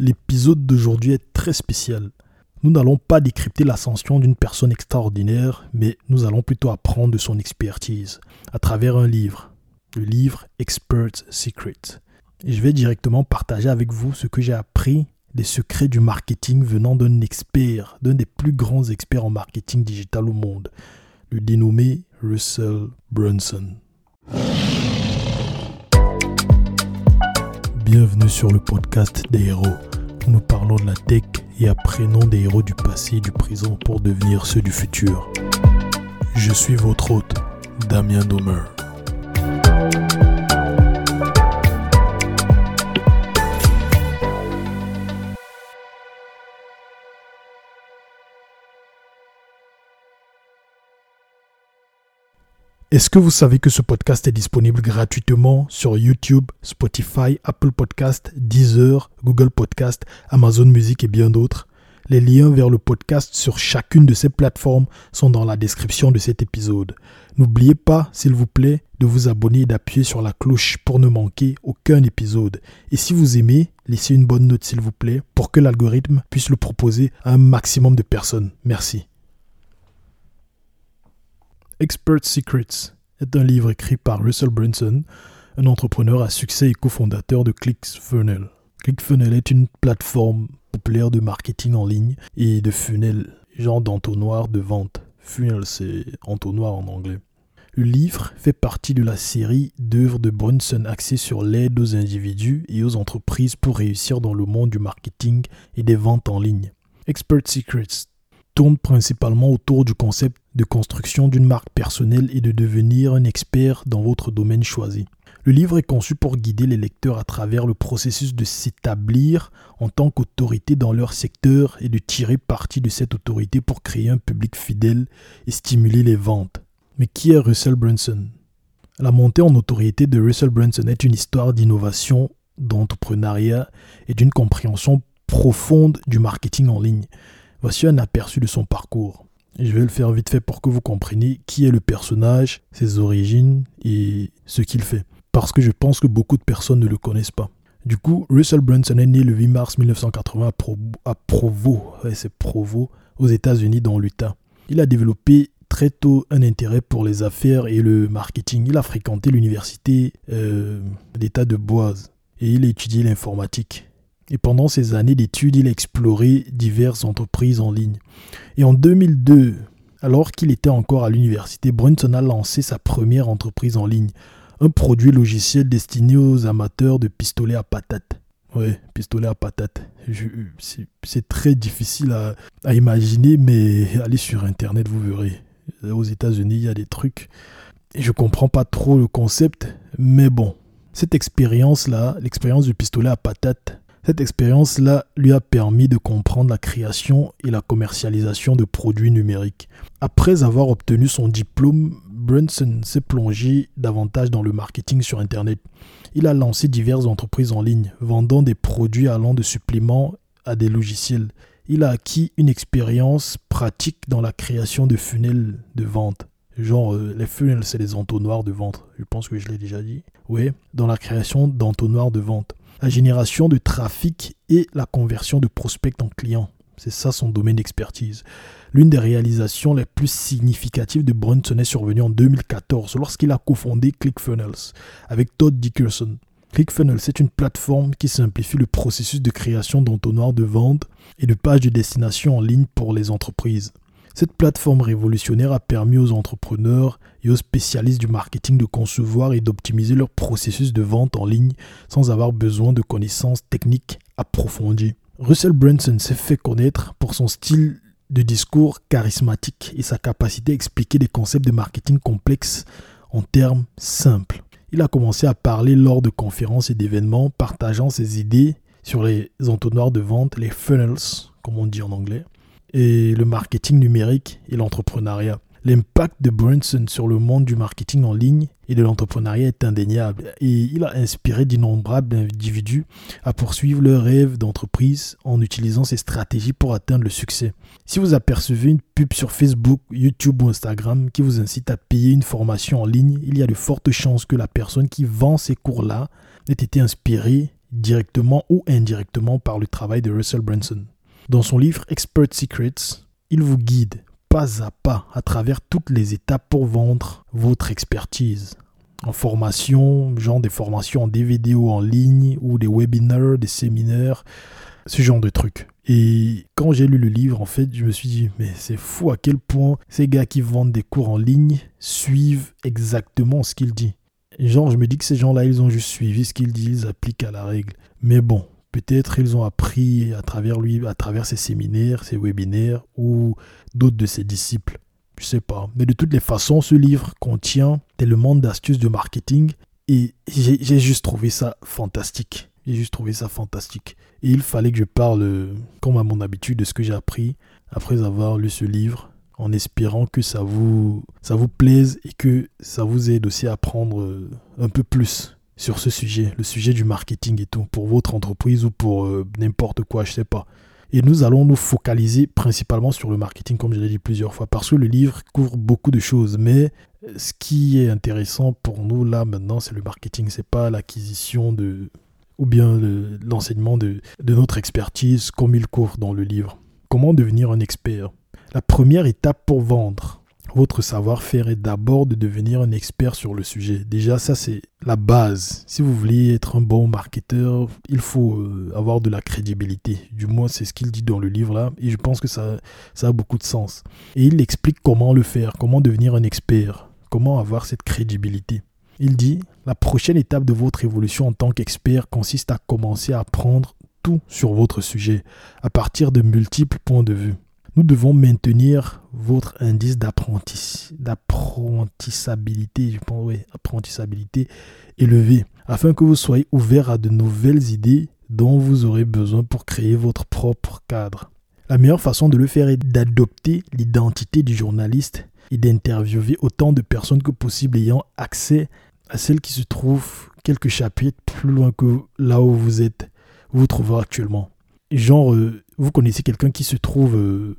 L'épisode d'aujourd'hui est très spécial. Nous n'allons pas décrypter l'ascension d'une personne extraordinaire, mais nous allons plutôt apprendre de son expertise à travers un livre, le livre Expert's Secret. Et je vais directement partager avec vous ce que j'ai appris des secrets du marketing venant d'un expert, d'un des plus grands experts en marketing digital au monde, le dénommé Russell Brunson. Bienvenue sur le podcast des héros. Nous parlons de la tech et apprenons des héros du passé et du présent pour devenir ceux du futur. Je suis votre hôte, Damien Domer. Est-ce que vous savez que ce podcast est disponible gratuitement sur YouTube, Spotify, Apple Podcast, Deezer, Google Podcast, Amazon Music et bien d'autres? Les liens vers le podcast sur chacune de ces plateformes sont dans la description de cet épisode. N'oubliez pas, s'il vous plaît, de vous abonner et d'appuyer sur la cloche pour ne manquer aucun épisode. Et si vous aimez, laissez une bonne note s'il vous plaît pour que l'algorithme puisse le proposer à un maximum de personnes. Merci. Expert Secrets est un livre écrit par Russell Brunson, un entrepreneur à succès et cofondateur de ClickFunnels. ClickFunnels est une plateforme populaire de marketing en ligne et de funnel, genre d'entonnoir de vente. Funnel, c'est entonnoir en anglais. Le livre fait partie de la série d'œuvres de Brunson axées sur l'aide aux individus et aux entreprises pour réussir dans le monde du marketing et des ventes en ligne. Expert Secrets tourne principalement autour du concept de construction d'une marque personnelle et de devenir un expert dans votre domaine choisi. Le livre est conçu pour guider les lecteurs à travers le processus de s'établir en tant qu'autorité dans leur secteur et de tirer parti de cette autorité pour créer un public fidèle et stimuler les ventes. Mais qui est Russell Brunson? La montée en autorité de Russell Brunson est une histoire d'innovation, d'entrepreneuriat et d'une compréhension profonde du marketing en ligne. Voici un aperçu de son parcours. Je vais le faire vite fait pour que vous compreniez qui est le personnage, ses origines et ce qu'il fait. Parce que je pense que beaucoup de personnes ne le connaissent pas. Du coup, Russell Brunson est né le 8 mars 1980 à, Provo, c'est Provo, aux États-Unis, dans l'Utah. Il a développé très tôt un intérêt pour les affaires et le marketing. Il a fréquenté l'université euh, d'État de Boise et il a étudié l'informatique. Et pendant ces années d'études, il a exploré diverses entreprises en ligne. Et en 2002, alors qu'il était encore à l'université, Brunson a lancé sa première entreprise en ligne, un produit logiciel destiné aux amateurs de pistolets à patates. Ouais, pistolet à patates. C'est très difficile à, imaginer, mais allez sur Internet, vous verrez. Aux États-Unis, il y a des trucs. Et je comprends pas trop le concept, mais bon. Cette expérience-là, l'expérience du pistolet à patates, cette expérience-là lui a permis de comprendre la création et la commercialisation de produits numériques. Après avoir obtenu son diplôme, Brunson s'est plongé davantage dans le marketing sur Internet. Il a lancé diverses entreprises en ligne, vendant des produits allant de suppléments à des logiciels. Il a acquis une expérience pratique dans la création de funnels de vente. Genre, euh, les funnels, c'est les entonnoirs de vente. Je pense que je l'ai déjà dit. Oui, dans la création d'entonnoirs de vente la génération de trafic et la conversion de prospects en clients. C'est ça son domaine d'expertise. L'une des réalisations les plus significatives de Brunson est survenue en 2014 lorsqu'il a cofondé ClickFunnels avec Todd Dickerson. ClickFunnels est une plateforme qui simplifie le processus de création d'entonnoirs de vente et de pages de destination en ligne pour les entreprises. Cette plateforme révolutionnaire a permis aux entrepreneurs et aux spécialistes du marketing de concevoir et d'optimiser leur processus de vente en ligne sans avoir besoin de connaissances techniques approfondies. Russell Brunson s'est fait connaître pour son style de discours charismatique et sa capacité à expliquer des concepts de marketing complexes en termes simples. Il a commencé à parler lors de conférences et d'événements, partageant ses idées sur les entonnoirs de vente, les funnels, comme on dit en anglais, et le marketing numérique et l'entrepreneuriat. L'impact de Brunson sur le monde du marketing en ligne et de l'entrepreneuriat est indéniable et il a inspiré d'innombrables individus à poursuivre leur rêve d'entreprise en utilisant ces stratégies pour atteindre le succès. Si vous apercevez une pub sur Facebook, YouTube ou Instagram qui vous incite à payer une formation en ligne, il y a de fortes chances que la personne qui vend ces cours-là ait été inspirée directement ou indirectement par le travail de Russell Branson. Dans son livre Expert Secrets, il vous guide pas à pas à travers toutes les étapes pour vendre votre expertise. En formation, genre des formations en DVD en ligne, ou des webinaires, des séminaires, ce genre de trucs. Et quand j'ai lu le livre, en fait, je me suis dit, mais c'est fou à quel point ces gars qui vendent des cours en ligne suivent exactement ce qu'il dit. Genre, je me dis que ces gens-là, ils ont juste suivi ce qu'il dit, ils appliquent à la règle. Mais bon, peut-être ils ont appris à travers lui, à travers ses séminaires, ses webinaires ou d'autres de ses disciples. Je sais pas. Mais de toutes les façons, ce livre contient tellement d'astuces de marketing et j'ai juste trouvé ça fantastique. J'ai juste trouvé ça fantastique. Et il fallait que je parle, comme à mon habitude, de ce que j'ai appris après avoir lu ce livre, en espérant que ça vous, ça vous plaise et que ça vous aide aussi à apprendre un peu plus sur ce sujet, le sujet du marketing et tout, pour votre entreprise ou pour euh, n'importe quoi, je sais pas. Et nous allons nous focaliser principalement sur le marketing, comme je l'ai dit plusieurs fois, parce que le livre couvre beaucoup de choses. Mais ce qui est intéressant pour nous là maintenant, c'est le marketing. C'est pas l'acquisition de ou bien l'enseignement de, de notre expertise comme il couvre dans le livre. Comment devenir un expert? La première étape pour vendre, votre savoir-faire est d'abord de devenir un expert sur le sujet. Déjà, ça, c'est la base. Si vous voulez être un bon marketeur, il faut euh, avoir de la crédibilité. Du moins, c'est ce qu'il dit dans le livre là. Et je pense que ça, ça a beaucoup de sens. Et il explique comment le faire, comment devenir un expert, comment avoir cette crédibilité. Il dit, la prochaine étape de votre évolution en tant qu'expert consiste à commencer à apprendre tout sur votre sujet, à partir de multiples points de vue nous devons maintenir votre indice d'apprentissabilité, je pense, élevé, afin que vous soyez ouvert à de nouvelles idées dont vous aurez besoin pour créer votre propre cadre. La meilleure façon de le faire est d'adopter l'identité du journaliste et d'interviewer autant de personnes que possible ayant accès à celles qui se trouvent quelques chapitres plus loin que là où vous êtes, vous vous trouvez actuellement. Genre, euh, vous connaissez quelqu'un qui se trouve, euh,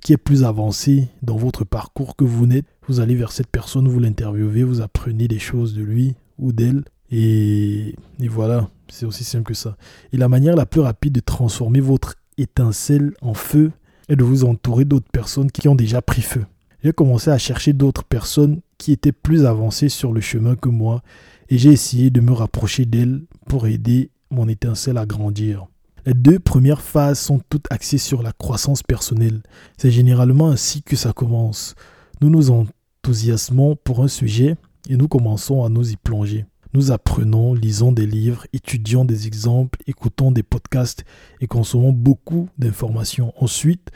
qui est plus avancé dans votre parcours que vous n'êtes, vous allez vers cette personne, vous l'interviewez, vous apprenez des choses de lui ou d'elle, et, et voilà, c'est aussi simple que ça. Et la manière la plus rapide de transformer votre étincelle en feu est de vous entourer d'autres personnes qui ont déjà pris feu. J'ai commencé à chercher d'autres personnes qui étaient plus avancées sur le chemin que moi, et j'ai essayé de me rapprocher d'elles pour aider mon étincelle à grandir. Les deux premières phases sont toutes axées sur la croissance personnelle. C'est généralement ainsi que ça commence. Nous nous enthousiasmons pour un sujet et nous commençons à nous y plonger. Nous apprenons, lisons des livres, étudions des exemples, écoutons des podcasts et consommons beaucoup d'informations. Ensuite,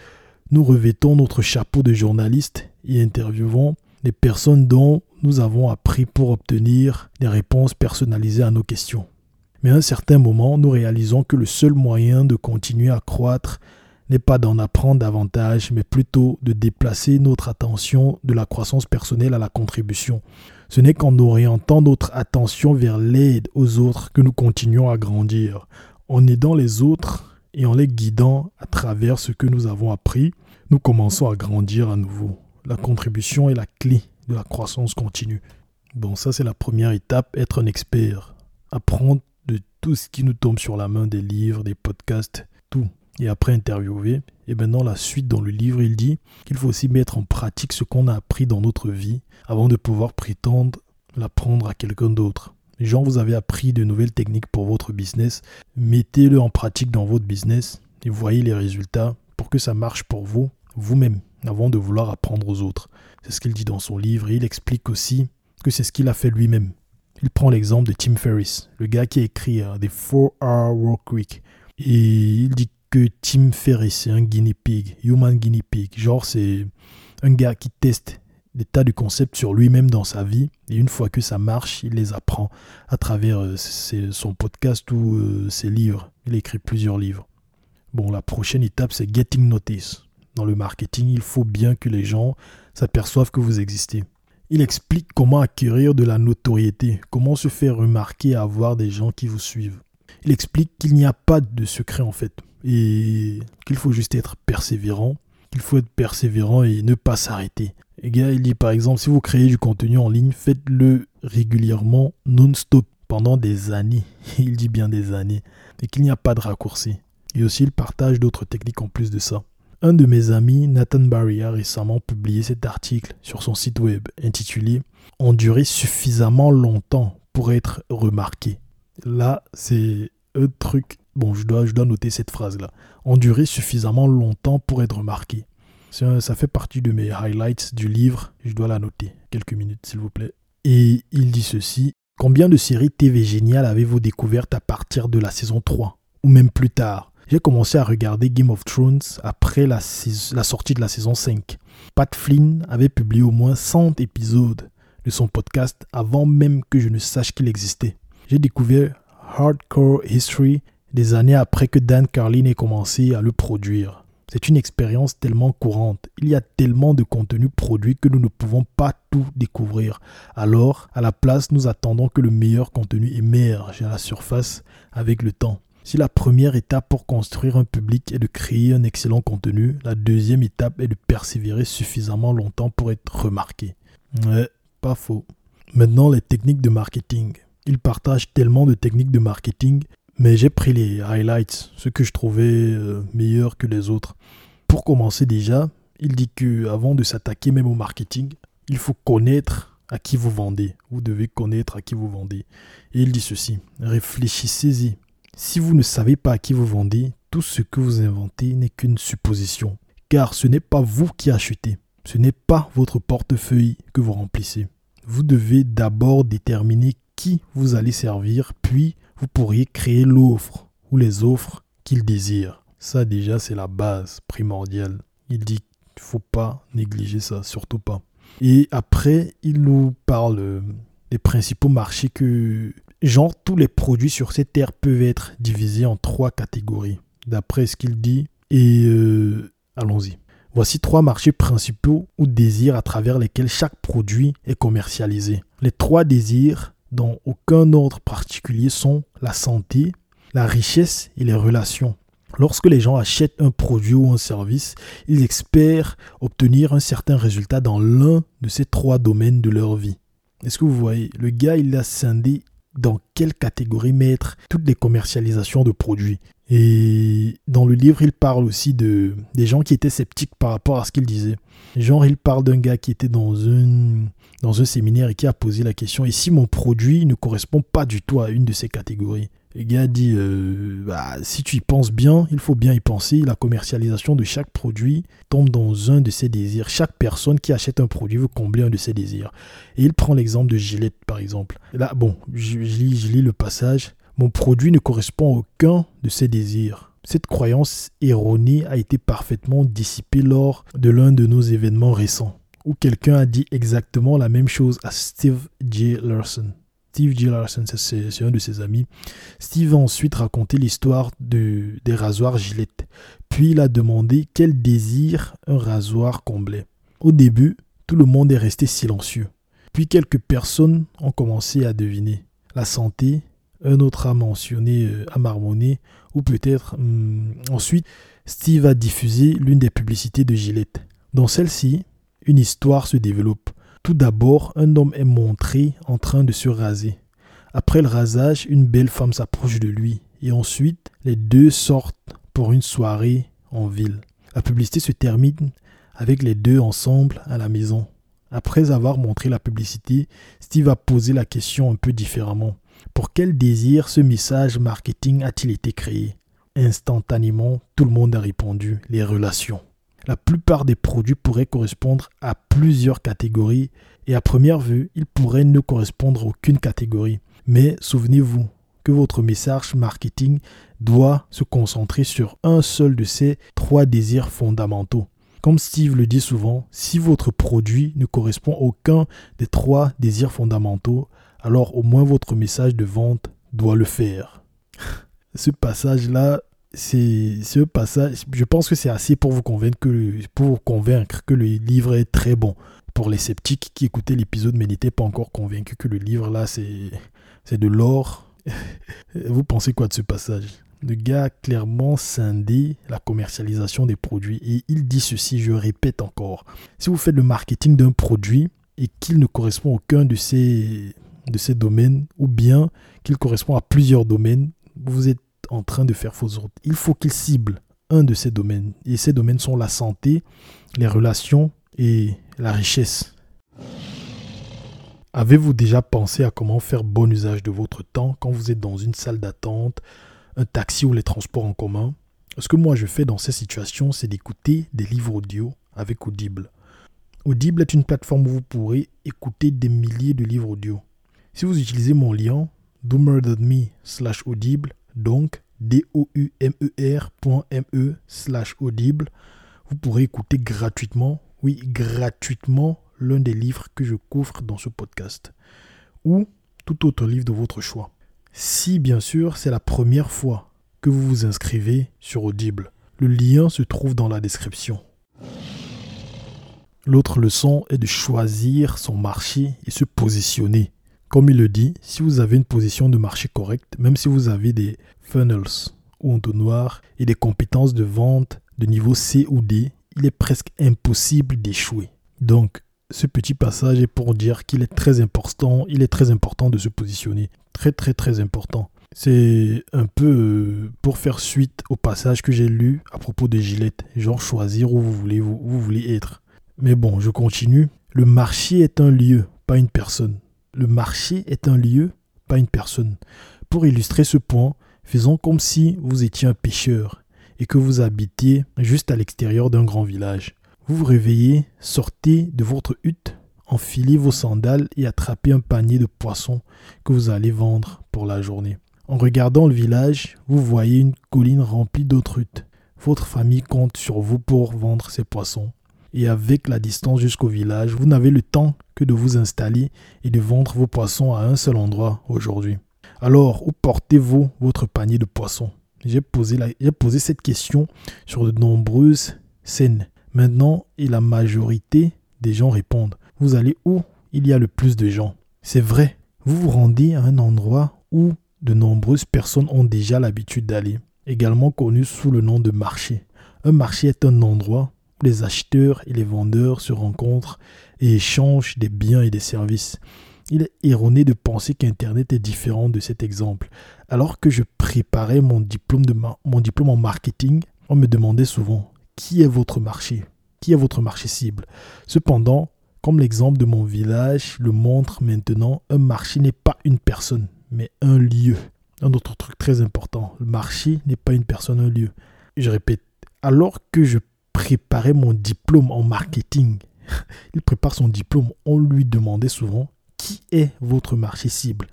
nous revêtons notre chapeau de journaliste et interviewons les personnes dont nous avons appris pour obtenir des réponses personnalisées à nos questions. Mais à un certain moment, nous réalisons que le seul moyen de continuer à croître n'est pas d'en apprendre davantage, mais plutôt de déplacer notre attention de la croissance personnelle à la contribution. Ce n'est qu'en orientant notre attention vers l'aide aux autres que nous continuons à grandir. En aidant les autres et en les guidant à travers ce que nous avons appris, nous commençons à grandir à nouveau. La contribution est la clé de la croissance continue. Bon, ça c'est la première étape, être un expert. Apprendre tout ce qui nous tombe sur la main, des livres, des podcasts, tout. Et après interviewer, et maintenant la suite dans le livre, il dit qu'il faut aussi mettre en pratique ce qu'on a appris dans notre vie avant de pouvoir prétendre l'apprendre à quelqu'un d'autre. Gens, vous avez appris de nouvelles techniques pour votre business, mettez-le en pratique dans votre business et voyez les résultats pour que ça marche pour vous, vous-même, avant de vouloir apprendre aux autres. C'est ce qu'il dit dans son livre et il explique aussi que c'est ce qu'il a fait lui-même. Il prend l'exemple de Tim Ferriss, le gars qui a écrit euh, The 4-Hour Work Week. Et il dit que Tim Ferriss, c'est un guinea pig, human guinea pig. Genre, c'est un gars qui teste des tas de concepts sur lui-même dans sa vie. Et une fois que ça marche, il les apprend à travers euh, son podcast ou euh, ses livres. Il a écrit plusieurs livres. Bon, la prochaine étape, c'est getting notice. Dans le marketing, il faut bien que les gens s'aperçoivent que vous existez. Il explique comment acquérir de la notoriété, comment se faire remarquer avoir des gens qui vous suivent. Il explique qu'il n'y a pas de secret en fait et qu'il faut juste être persévérant, qu'il faut être persévérant et ne pas s'arrêter. Et gars, il dit par exemple, si vous créez du contenu en ligne, faites-le régulièrement, non-stop pendant des années, il dit bien des années, et qu'il n'y a pas de raccourci. Et aussi, il partage d'autres techniques en plus de ça. Un de mes amis, Nathan Barry, a récemment publié cet article sur son site web intitulé Endurer suffisamment longtemps pour être remarqué. Là, c'est un truc. Bon, je dois, je dois noter cette phrase-là. Endurer suffisamment longtemps pour être remarqué. Ça fait partie de mes highlights du livre. Je dois la noter. Quelques minutes, s'il vous plaît. Et il dit ceci. Combien de séries TV géniales avez-vous découvertes à partir de la saison 3 Ou même plus tard? J'ai commencé à regarder Game of Thrones après la, sortie de la saison 5. Pat Flynn avait publié au moins 100 épisodes de son podcast avant même que je ne sache qu'il existait. J'ai découvert Hardcore History des années après que Dan Carlin ait commencé à le produire. C'est une expérience tellement courante. Il y a tellement de contenu produit que nous ne pouvons pas tout découvrir. Alors, à la place, nous attendons que le meilleur contenu émerge à la surface avec le temps. Si la première étape pour construire un public est de créer un excellent contenu, la deuxième étape est de persévérer suffisamment longtemps pour être remarqué. Ouais, pas faux. Maintenant, les techniques de marketing. Il partage tellement de techniques de marketing mais j'ai pris les highlights, ce que je trouvais euh, meilleur que les autres. Pour commencer déjà, il dit que avant de s'attaquer même au marketing, il faut connaître à qui vous vendez. Vous devez connaître à qui vous vendez. Et il dit ceci, réfléchissez-y. Si vous ne savez pas à qui vous vendez, tout ce que vous inventez n'est qu'une supposition. Car ce n'est pas vous qui achetez. Ce n'est pas votre portefeuille que vous remplissez. Vous devez d'abord déterminer qui vous allez servir, puis vous pourriez créer l'offre ou les offres qu'il désire. Ça déjà, c'est la base primordiale. Il dit qu'il ne faut pas négliger ça, surtout pas. Et après, il nous parle euh, des principaux marchés que, genre, tous les produits sur cette terre peuvent être divisés en trois catégories, d'après ce qu'il dit. Et euh, allons-y. Voici trois marchés principaux ou désirs à travers lesquels chaque produit est commercialisé. Les trois désirs dans aucun ordre particulier sont la santé, la richesse et les relations. Lorsque les gens achètent un produit ou un service, ils espèrent obtenir un certain résultat dans l'un de ces trois domaines de leur vie. Est-ce que vous voyez? Le gars, il a scindé dans quelle catégorie mettre toutes les commercialisations de produits. Et dans le livre, il parle aussi de des gens qui étaient sceptiques par rapport à ce qu'il disait. Genre, il parle d'un gars qui était dans, dans un séminaire et qui a posé la question, et si mon produit ne correspond pas du tout à une de ces catégories? Le gars dit, euh, bah, si tu y penses bien, il faut bien y penser. La commercialisation de chaque produit tombe dans un de ses désirs. Chaque personne qui achète un produit veut combler un de ses désirs. Et il prend l'exemple de Gillette, par exemple. là, bon, je, lis, je lis le passage. Mon produit ne correspond à aucun de ses désirs. Cette croyance erronée a été parfaitement dissipée lors de l'un de nos événements récents, où quelqu'un a dit exactement la même chose à Steve J. Larson. Steve. Larson, c'est un de ses amis. Steve a ensuite raconté l'histoire de, des rasoirs Gillette. Puis il a demandé quel désir un rasoir comblait. Au début, tout le monde est resté silencieux. Puis quelques personnes ont commencé à deviner. La santé, un autre a mentionné, euh, a ou peut-être hum, ensuite, Steve a diffusé l'une des publicités de Gillette. Dans celle-ci, une histoire se développe. Tout d'abord, un homme est montré en train de se raser. Après le rasage, une belle femme s'approche de lui. Et ensuite, les deux sortent pour une soirée en ville. La publicité se termine avec les deux ensemble à la maison. Après avoir montré la publicité, Steve a posé la question un peu différemment. Pour quel désir ce message marketing a-t-il été créé? Instantanément, tout le monde a répondu les relations. La plupart des produits pourraient correspondre à plusieurs catégories et à première vue, ils pourraient ne correspondre à aucune catégorie. Mais souvenez-vous que votre message marketing doit se concentrer sur un seul de ces trois désirs fondamentaux. Comme Steve le dit souvent, si votre produit ne correspond à aucun des trois désirs fondamentaux, alors au moins votre message de vente doit le faire. Ce passage-là c'est ce passage, je pense que c'est assez pour vous convaincre que pour convaincre que le livre est très bon. Pour les sceptiques qui écoutaient l'épisode mais n'étaient pas encore convaincus que le livre là c'est c'est de l'or. vous pensez quoi de ce passage? Le gars a clairement scindé la commercialisation des produits et il dit ceci, je répète encore. Si vous faites le marketing d'un produit et qu'il ne correspond à aucun de ces de ces domaines ou bien qu'il correspond à plusieurs domaines, vous êtes en train de faire fausse route. Il faut qu'il cible un de ces domaines. Et ces domaines sont la santé, les relations et la richesse. Avez-vous déjà pensé à comment faire bon usage de votre temps quand vous êtes dans une salle d'attente, un taxi ou les transports en commun? Ce que moi je fais dans ces situations, c'est d'écouter des livres audio avec Audible. Audible est une plateforme où vous pourrez écouter des milliers de livres audio. Si vous utilisez mon lien me slash audible, donc D-O-U-M-E-R.me e slash audible, vous pourrez écouter gratuitement, oui, gratuitement, l'un des livres que je couvre dans ce podcast, ou tout autre livre de votre choix. Si bien sûr c'est la première fois que vous vous inscrivez sur Audible, le lien se trouve dans la description. L'autre leçon est de choisir son marché et se positionner. Comme il le dit, si vous avez une position de marché correcte, même si vous avez des funnels ou entonnoirs et des compétences de vente de niveau C ou D, il est presque impossible d'échouer. Donc, ce petit passage est pour dire qu'il est très important, il est très de se positionner. Très très très important. C'est un peu euh, pour faire suite au passage que j'ai lu à propos de Gillette, genre choisir où vous voulez être. Mais bon, je continue. Le marché est un lieu, pas une personne. Le marché est un lieu, pas une personne. Pour illustrer ce point, faisons comme si vous étiez un pêcheur et que vous habitiez juste à l'extérieur d'un grand village. Vous vous réveillez, sortez de votre hutte, enfilez vos sandales et attrapez un panier de poissons que vous allez vendre pour la journée. En regardant le village, vous voyez une colline remplie d'autres huttes. Votre famille compte sur vous pour vendre ces poissons et avec la distance jusqu'au village, vous n'avez le temps que de vous installer et de vendre vos poissons à un seul endroit aujourd'hui. Alors, où portez-vous votre panier de poissons? J'ai posé, cette question sur de nombreuses scènes. Maintenant, et la majorité des gens répondent. Vous allez où? Il y a le plus de gens C'est vrai, vous vous rendez à un endroit où de nombreuses personnes ont déjà l'habitude d'aller, également connu sous le nom de marché. Un marché est un endroit les acheteurs et les vendeurs se rencontrent et échangent des biens et des services. Il est erroné de penser qu'Internet est différent de cet exemple. Alors que je préparais mon diplôme, de mon diplôme en marketing, on me demandait souvent qui est votre marché? Qui est votre marché cible? Cependant, comme l'exemple de mon village le montre maintenant, un marché n'est pas une personne, mais un lieu. Un autre truc très important, le marché n'est pas une personne, un lieu. Je répète, alors que je préparer mon diplôme en marketing. Il prépare son diplôme. On lui demandait souvent qui est votre marché cible?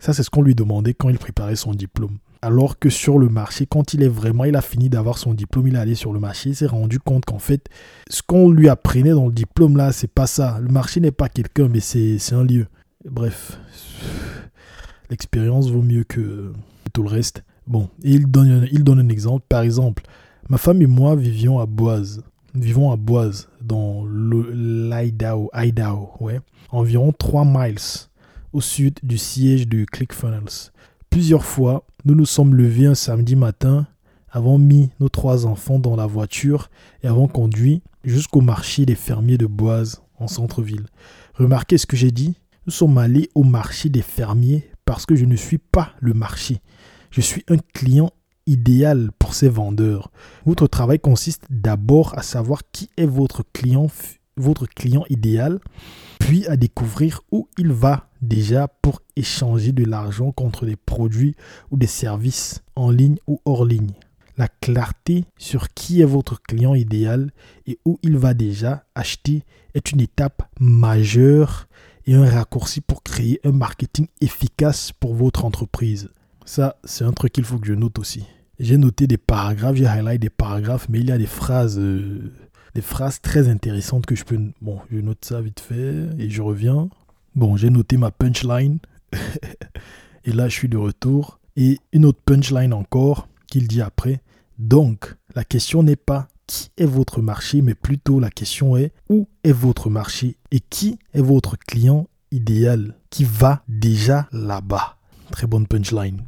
Ça, c'est ce qu'on lui demandait quand il préparait son diplôme. Alors que sur le marché, quand il est vraiment, il a fini d'avoir son diplôme, il est allé sur le marché, il s'est rendu compte qu'en fait, ce qu'on lui apprenait dans le diplôme là, c'est pas ça. Le marché n'est pas quelqu'un, mais c'est un lieu. Bref, l'expérience vaut mieux que tout le reste. Bon, il donne, il donne un exemple. Par exemple, Ma femme et moi vivions à Boise. Vivons à Boise, dans l'Idaho, Idaho, ouais, environ 3 miles au sud du siège de ClickFunnels. Plusieurs fois, nous nous sommes levés un samedi matin, avons mis nos trois enfants dans la voiture et avons conduit jusqu'au marché des fermiers de Boise, en centre-ville. Remarquez ce que j'ai dit Nous sommes allés au marché des fermiers parce que je ne suis pas le marché. Je suis un client idéal pour ces vendeurs. Votre travail consiste d'abord à savoir qui est votre client, votre client idéal, puis à découvrir où il va déjà pour échanger de l'argent contre des produits ou des services en ligne ou hors ligne. La clarté sur qui est votre client idéal et où il va déjà acheter est une étape majeure et un raccourci pour créer un marketing efficace pour votre entreprise. Ça, c'est un truc qu'il faut que je note aussi. J'ai noté des paragraphes, j'ai highlight des paragraphes, mais il y a des phrases, euh, des phrases très intéressantes que je peux. Bon, je note ça vite fait et je reviens. Bon, j'ai noté ma punchline. et là, je suis de retour. Et une autre punchline encore qu'il dit après. Donc, la question n'est pas qui est votre marché, mais plutôt la question est où est votre marché et qui est votre client idéal qui va déjà là-bas. Très bonne punchline.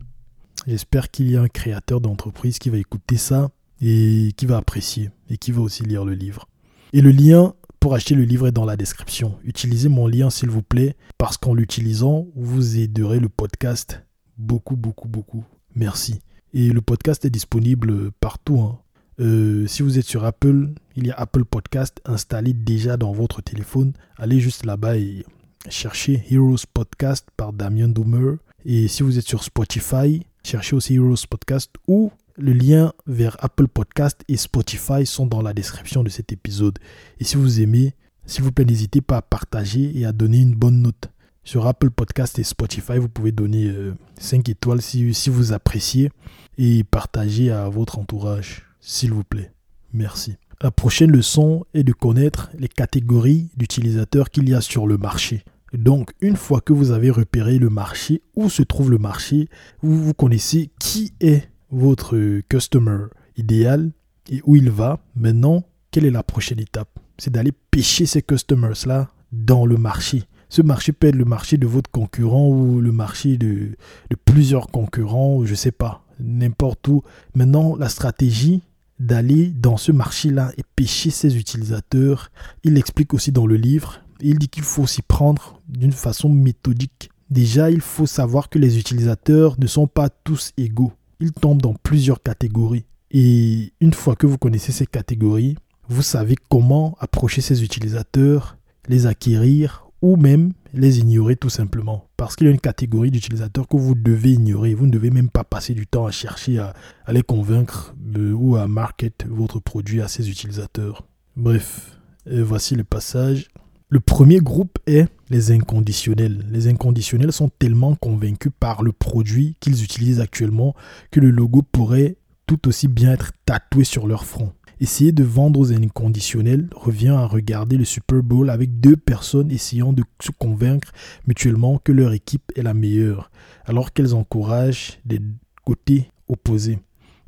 J'espère qu'il y a un créateur d'entreprise qui va écouter ça et qui va apprécier et qui va aussi lire le livre. Et le lien pour acheter le livre est dans la description. Utilisez mon lien s'il vous plaît parce qu'en l'utilisant, vous aiderez le podcast beaucoup, beaucoup, beaucoup. Merci. Et le podcast est disponible partout. Hein. Euh, si vous êtes sur Apple, il y a Apple Podcast installé déjà dans votre téléphone. Allez juste là-bas et cherchez Heroes Podcast par Damien Doomer. Et si vous êtes sur Spotify, cherchez aussi Heroes Podcast ou le lien vers Apple Podcast et Spotify sont dans la description de cet épisode. Et si vous aimez, s'il vous plaît, n'hésitez pas à partager et à donner une bonne note. Sur Apple Podcast et Spotify, vous pouvez donner 5 euh, étoiles si, si vous appréciez et partager à votre entourage, s'il vous plaît. Merci. La prochaine leçon est de connaître les catégories d'utilisateurs qu'il y a sur le marché. Donc, une fois que vous avez repéré le marché, où se trouve le marché, vous, connaissez qui est votre customer idéal et où il va. Maintenant, quelle est la prochaine étape? C'est d'aller pêcher ces customers-là dans le marché. Ce marché peut être le marché de votre concurrent ou le marché de, plusieurs concurrents, je ne sais pas, n'importe où. Maintenant, la stratégie d'aller dans ce marché-là et pêcher ses utilisateurs, il l'explique aussi dans le livre. Il dit qu'il faut s'y prendre d'une façon méthodique. Déjà, il faut savoir que les utilisateurs ne sont pas tous égaux. Ils tombent dans plusieurs catégories. Et une fois que vous connaissez ces catégories, vous savez comment approcher ces utilisateurs, les acquérir ou même les ignorer tout simplement. Parce qu'il y a une catégorie d'utilisateurs que vous devez ignorer. Vous ne devez même pas passer du temps à chercher à, les convaincre ou à market votre produit à ces utilisateurs. Bref, voici le passage. Le premier groupe est les inconditionnels. Les inconditionnels sont tellement convaincus par le produit qu'ils utilisent actuellement que le logo pourrait tout aussi bien être tatoué sur leur front. Essayer de vendre aux inconditionnels revient à regarder le Super Bowl avec deux personnes essayant de se convaincre mutuellement que leur équipe est la meilleure, alors qu'elles encouragent des côtés opposés.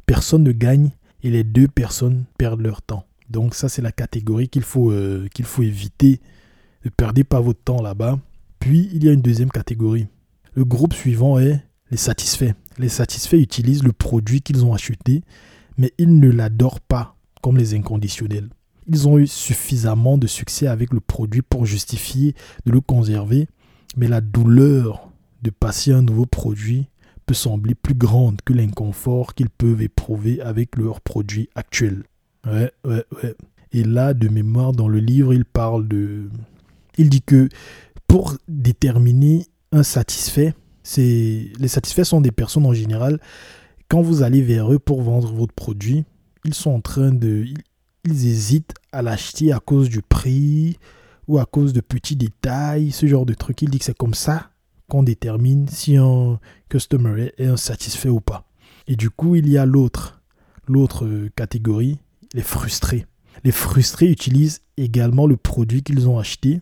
Personne ne gagne et les deux personnes perdent leur temps. Donc ça c'est la catégorie qu'il faut, euh, qu'il faut éviter. Ne perdez pas votre temps là-bas. Puis il y a une deuxième catégorie. Le groupe suivant est les satisfaits. Les satisfaits utilisent le produit qu'ils ont acheté, mais ils ne l'adorent pas comme les inconditionnels. Ils ont eu suffisamment de succès avec le produit pour justifier de le conserver, mais la douleur de passer un nouveau produit peut sembler plus grande que l'inconfort qu'ils peuvent éprouver avec leur produit actuel. Ouais, ouais, ouais. Et là, de mémoire, dans le livre, il parle de... Il dit que pour déterminer un satisfait, c'est les satisfaits sont des personnes en général. Quand vous allez vers eux pour vendre votre produit, ils sont en train de. Ils, hésitent à l'acheter à cause du prix ou à cause de petits détails, ce genre de truc. Il dit que c'est comme ça qu'on détermine si un customer est insatisfait ou pas. Et du coup, il y a l'autre, l'autre catégorie, les frustrés. Les frustrés utilisent également le produit qu'ils ont acheté,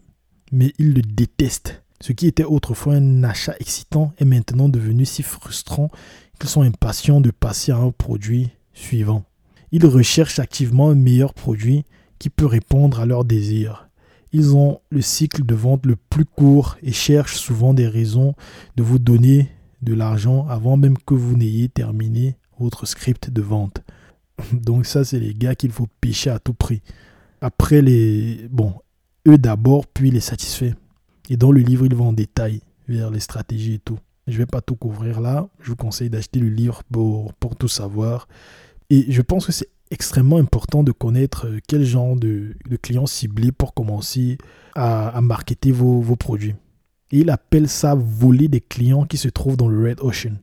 mais ils le détestent. Ce qui était autrefois un achat excitant est maintenant devenu si frustrant qu'ils sont impatients de passer à un produit suivant. Ils recherchent activement un meilleur produit qui peut répondre à leurs désirs. Ils ont le cycle de vente le plus court et cherchent souvent des raisons de vous donner de l'argent avant même que vous n'ayez terminé votre script de vente. Donc ça, c'est les gars qu'il faut pêcher à tout prix. Après les... Bon, eux d'abord, puis les satisfaits. Et dans le livre, ils vont en détail vers les stratégies et tout. Je vais pas tout couvrir là. Je vous conseille d'acheter le livre pour, pour tout savoir. Et je pense que c'est extrêmement important de connaître euh, quel genre de, clients cibler pour commencer à, marketer vos, produits. Et il appelle ça voler des clients qui se trouvent dans le Red Ocean.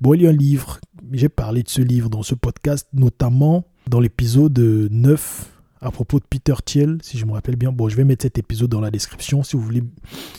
Bon, il y a un livre, j'ai parlé de ce livre dans ce podcast, notamment dans l'épisode 9 à propos de Peter Thiel, si je me rappelle bien. Bon, je vais mettre cet épisode dans la description si vous voulez,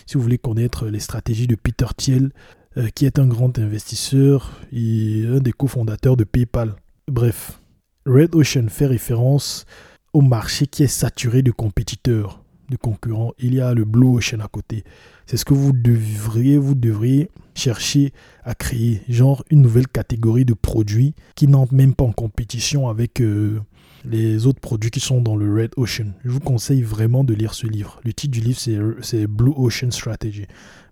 si vous voulez connaître les stratégies de Peter Thiel, euh, qui est un grand investisseur et un des cofondateurs de PayPal. Bref, Red Ocean fait référence au marché qui est saturé de compétiteurs, de concurrents. Il y a le Blue Ocean à côté. C'est ce que vous devriez, vous devriez chercher à créer, genre une nouvelle catégorie de produits qui n'entrent même pas en compétition avec euh, les autres produits qui sont dans le Red Ocean. Je vous conseille vraiment de lire ce livre. Le titre du livre, c'est Blue Ocean Strategy.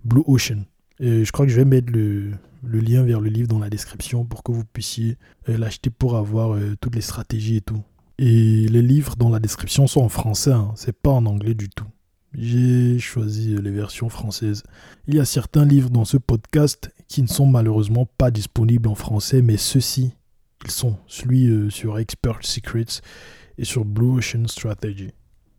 Blue Ocean. je crois que je vais mettre le, lien vers le livre dans la description pour que vous puissiez euh, l'acheter pour avoir euh, toutes les stratégies et tout. Et les livres dans la description sont en français, hein, c'est pas en anglais du tout. J'ai choisi les versions françaises. Il y a certains livres dans ce podcast qui ne sont malheureusement pas disponibles en français, mais ceux-ci, ils sont. Celui euh, sur Expert Secrets et sur Blue Ocean Strategy.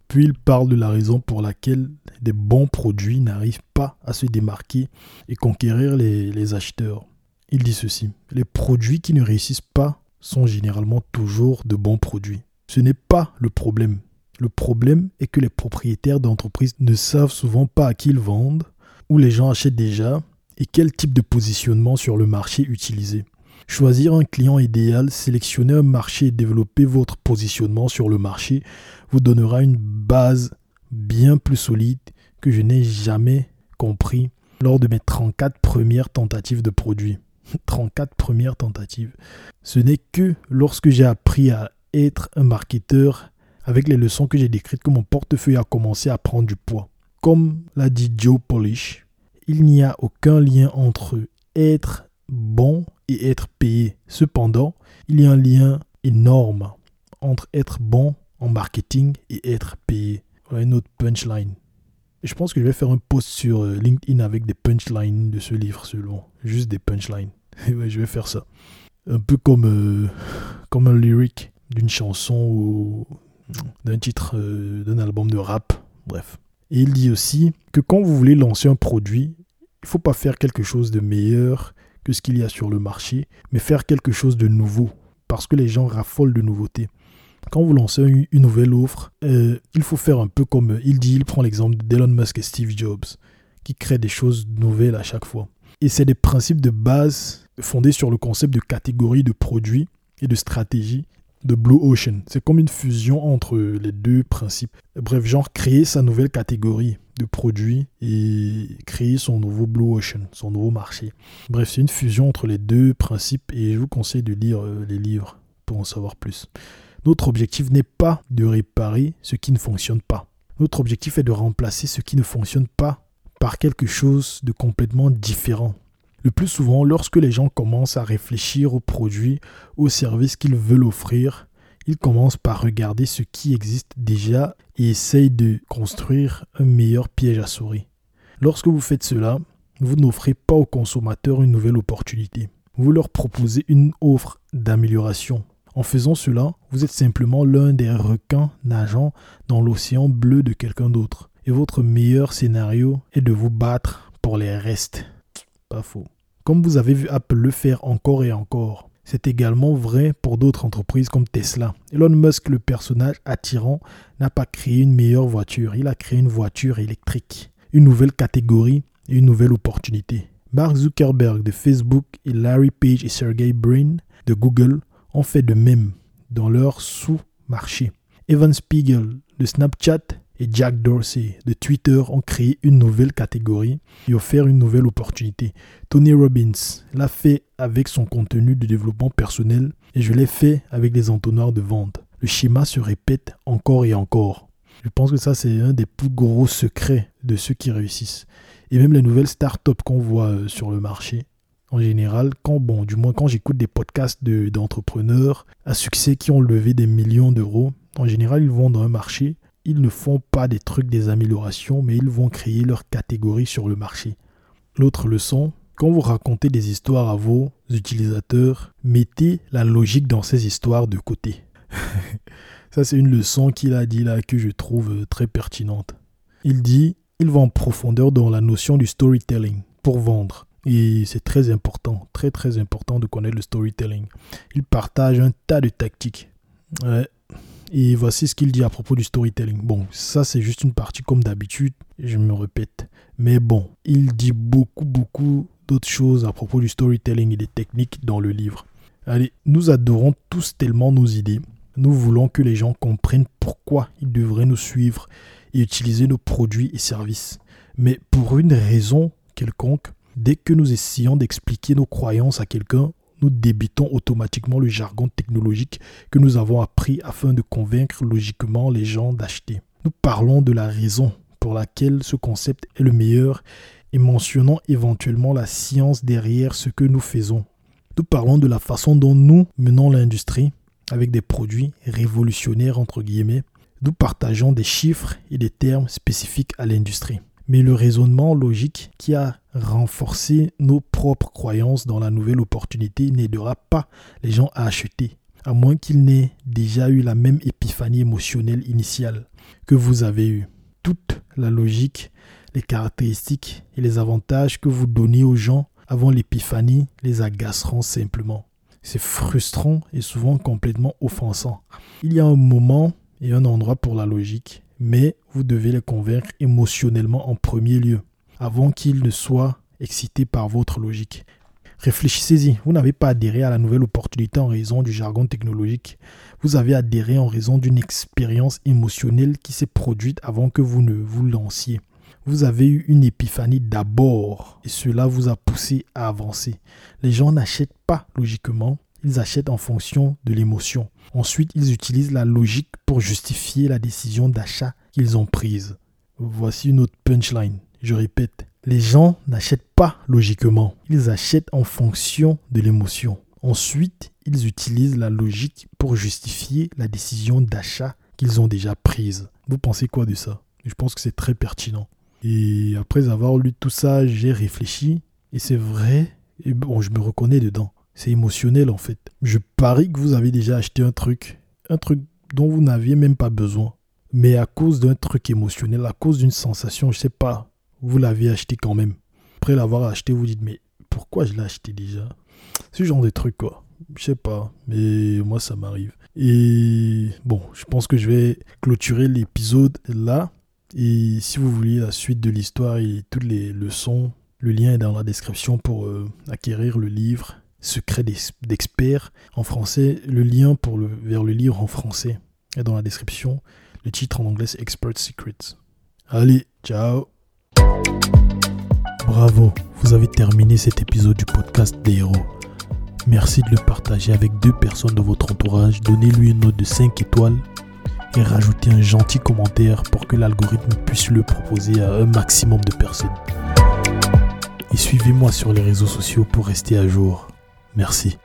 Puis il parle de la raison pour laquelle des bons produits n'arrivent pas à se démarquer et conquérir les, les acheteurs. Il dit ceci, les produits qui ne réussissent pas sont généralement toujours de bons produits. Ce n'est pas le problème. Le problème est que les propriétaires d'entreprises ne savent souvent pas à qui ils vendent, où les gens achètent déjà et quel type de positionnement sur le marché utiliser. Choisir un client idéal, sélectionner un marché et développer votre positionnement sur le marché vous donnera une base bien plus solide que je n'ai jamais compris lors de mes 34 premières tentatives de produits. 34 premières tentatives. Ce n'est que lorsque j'ai appris à être un marketeur avec les leçons que j'ai décrites que mon portefeuille a commencé à prendre du poids. Comme l'a dit Joe Polish, il n'y a aucun lien entre être bon être payé. Cependant, il y a un lien énorme entre être bon en marketing et être payé. Voilà une autre punchline. Je pense que je vais faire un post sur euh, LinkedIn avec des punchlines de ce livre seulement. Juste des punchlines. je vais faire ça. Un peu comme, euh, comme un lyric d'une chanson ou d'un titre euh, d'un album de rap. Bref. Et il dit aussi que quand vous voulez lancer un produit, il ne faut pas faire quelque chose de meilleur que ce qu'il y a sur le marché, mais faire quelque chose de nouveau, parce que les gens raffolent de nouveautés. Quand vous lancez une, nouvelle offre, euh, il faut faire un peu comme il dit, il prend l'exemple d'Elon Musk et Steve Jobs, qui créent des choses nouvelles à chaque fois. Et c'est des principes de base fondés sur le concept de catégorie de produits et de stratégie de Blue Ocean. C'est comme une fusion entre les deux principes. Bref, genre créer sa nouvelle catégorie de produits et créer son nouveau Blue Ocean, son nouveau marché. Bref, c'est une fusion entre les deux principes et je vous conseille de lire euh, les livres pour en savoir plus. Notre objectif n'est pas de réparer ce qui ne fonctionne pas. Notre objectif est de remplacer ce qui ne fonctionne pas par quelque chose de complètement différent. Le plus souvent, lorsque les gens commencent à réfléchir aux produits, aux services qu'ils veulent offrir, ils commencent par regarder ce qui existe déjà et essayent de construire un meilleur piège à souris. Lorsque vous faites cela, vous n'offrez pas aux consommateurs une nouvelle opportunité. Vous leur proposez une offre d'amélioration. En faisant cela, vous êtes simplement l'un des requins nageant dans l'océan bleu de quelqu'un d'autre. Et votre meilleur scénario est de vous battre pour les restes. Faux. Comme vous avez vu Apple le faire encore et encore. C'est également vrai pour d'autres entreprises comme Tesla. Elon Musk, le personnage attirant, n'a pas créé une meilleure voiture, il a créé une voiture électrique, une nouvelle catégorie et une nouvelle opportunité. Mark Zuckerberg de Facebook et Larry Page et Sergey Brin de Google ont fait de même dans leur sous-marché. Evan Spiegel de Snapchat et Jack Dorsey de Twitter ont créé une nouvelle catégorie et offert une nouvelle opportunité. Tony Robbins l'a fait avec son contenu de développement personnel et je l'ai fait avec des entonnoirs de vente. Le schéma se répète encore et encore. Je pense que ça, c'est un des plus gros secrets de ceux qui réussissent. Et même les nouvelles startups qu'on voit euh, sur le marché, en général, quand, bon, du moins quand j'écoute des podcasts d'entrepreneurs à succès qui ont levé des millions d'euros, en général, ils vont dans un marché ils ne font pas des trucs, des améliorations, mais ils vont créer leur catégorie sur le marché. L'autre leçon, quand vous racontez des histoires à vos utilisateurs, mettez la logique dans ces histoires de côté. Ça, c'est une leçon qu'il a dit là que je trouve très pertinente. Il dit, il va en profondeur dans la notion du storytelling pour vendre. Et c'est très important, très très important de connaître le storytelling. Il partage un tas de tactiques. Ouais, et voici ce qu'il dit à propos du storytelling. Bon, ça c'est juste une partie comme d'habitude, je me répète. Mais bon, il dit beaucoup, beaucoup d'autres choses à propos du storytelling et des techniques dans le livre. Allez, nous adorons tous tellement nos idées. Nous voulons que les gens comprennent pourquoi ils devraient nous suivre et utiliser nos produits et services. Mais pour une raison quelconque, dès que nous essayons d'expliquer nos croyances à quelqu'un, nous débitons automatiquement le jargon technologique que nous avons appris afin de convaincre logiquement les gens d'acheter. Nous parlons de la raison pour laquelle ce concept est le meilleur et mentionnons éventuellement la science derrière ce que nous faisons. Nous parlons de la façon dont nous menons l'industrie avec des produits révolutionnaires entre guillemets, Nous partageons des chiffres et des termes spécifiques à l'industrie. Mais le raisonnement logique qui a renforcé nos propres croyances dans la nouvelle opportunité n'aidera pas les gens à acheter, à moins qu'ils n'aient déjà eu la même épiphanie émotionnelle initiale que vous avez eue. Toute la logique, les caractéristiques et les avantages que vous donnez aux gens avant l'épiphanie les agaceront simplement. C'est frustrant et souvent complètement offensant. Il y a un moment et un endroit pour la logique, mais vous devez les convaincre émotionnellement en premier lieu, avant qu'ils ne soient excités par votre logique. Réfléchissez-y, vous n'avez pas adhéré à la nouvelle opportunité en raison du jargon technologique. Vous avez adhéré en raison d'une expérience émotionnelle qui s'est produite avant que vous ne vous lanciez. Vous avez eu une épiphanie d'abord et cela vous a poussé à avancer. Les gens n'achètent pas logiquement, ils achètent en fonction de l'émotion. Ensuite, ils utilisent la logique pour justifier la décision d'achat qu'ils ont prise. Voici une autre punchline. Je répète, les gens n'achètent pas logiquement, ils achètent en fonction de l'émotion. Ensuite, ils utilisent la logique pour justifier la décision d'achat qu'ils ont déjà prise. Vous pensez quoi de ça? Je pense que c'est très pertinent. Et après avoir lu tout ça, j'ai réfléchi. Et c'est vrai. Et bon, je me reconnais dedans. C'est émotionnel en fait. Je parie que vous avez déjà acheté un truc. Un truc dont vous n'aviez même pas besoin. Mais à cause d'un truc émotionnel, à cause d'une sensation, je sais pas, vous l'aviez acheté quand même. Après l'avoir acheté, vous dites, mais pourquoi je l'ai acheté déjà? Ce genre de truc quoi. Je sais pas, mais moi ça m'arrive. Et bon, je pense que je vais clôturer l'épisode là. Et si vous voulez la suite de l'histoire et toutes les leçons, le lien est dans la description pour euh, acquérir le livre Secret d'experts en français. Le lien pour le, vers le livre en français est dans la description. Le titre en anglais c'est Expert Secrets. Allez, ciao Bravo, vous avez terminé cet épisode du podcast des héros. Merci de le partager avec deux personnes de votre entourage. Donnez-lui une note de 5 étoiles et rajoutez un gentil commentaire pour que l'algorithme puisse le proposer à un maximum de personnes. Et suivez-moi sur les réseaux sociaux pour rester à jour. Merci.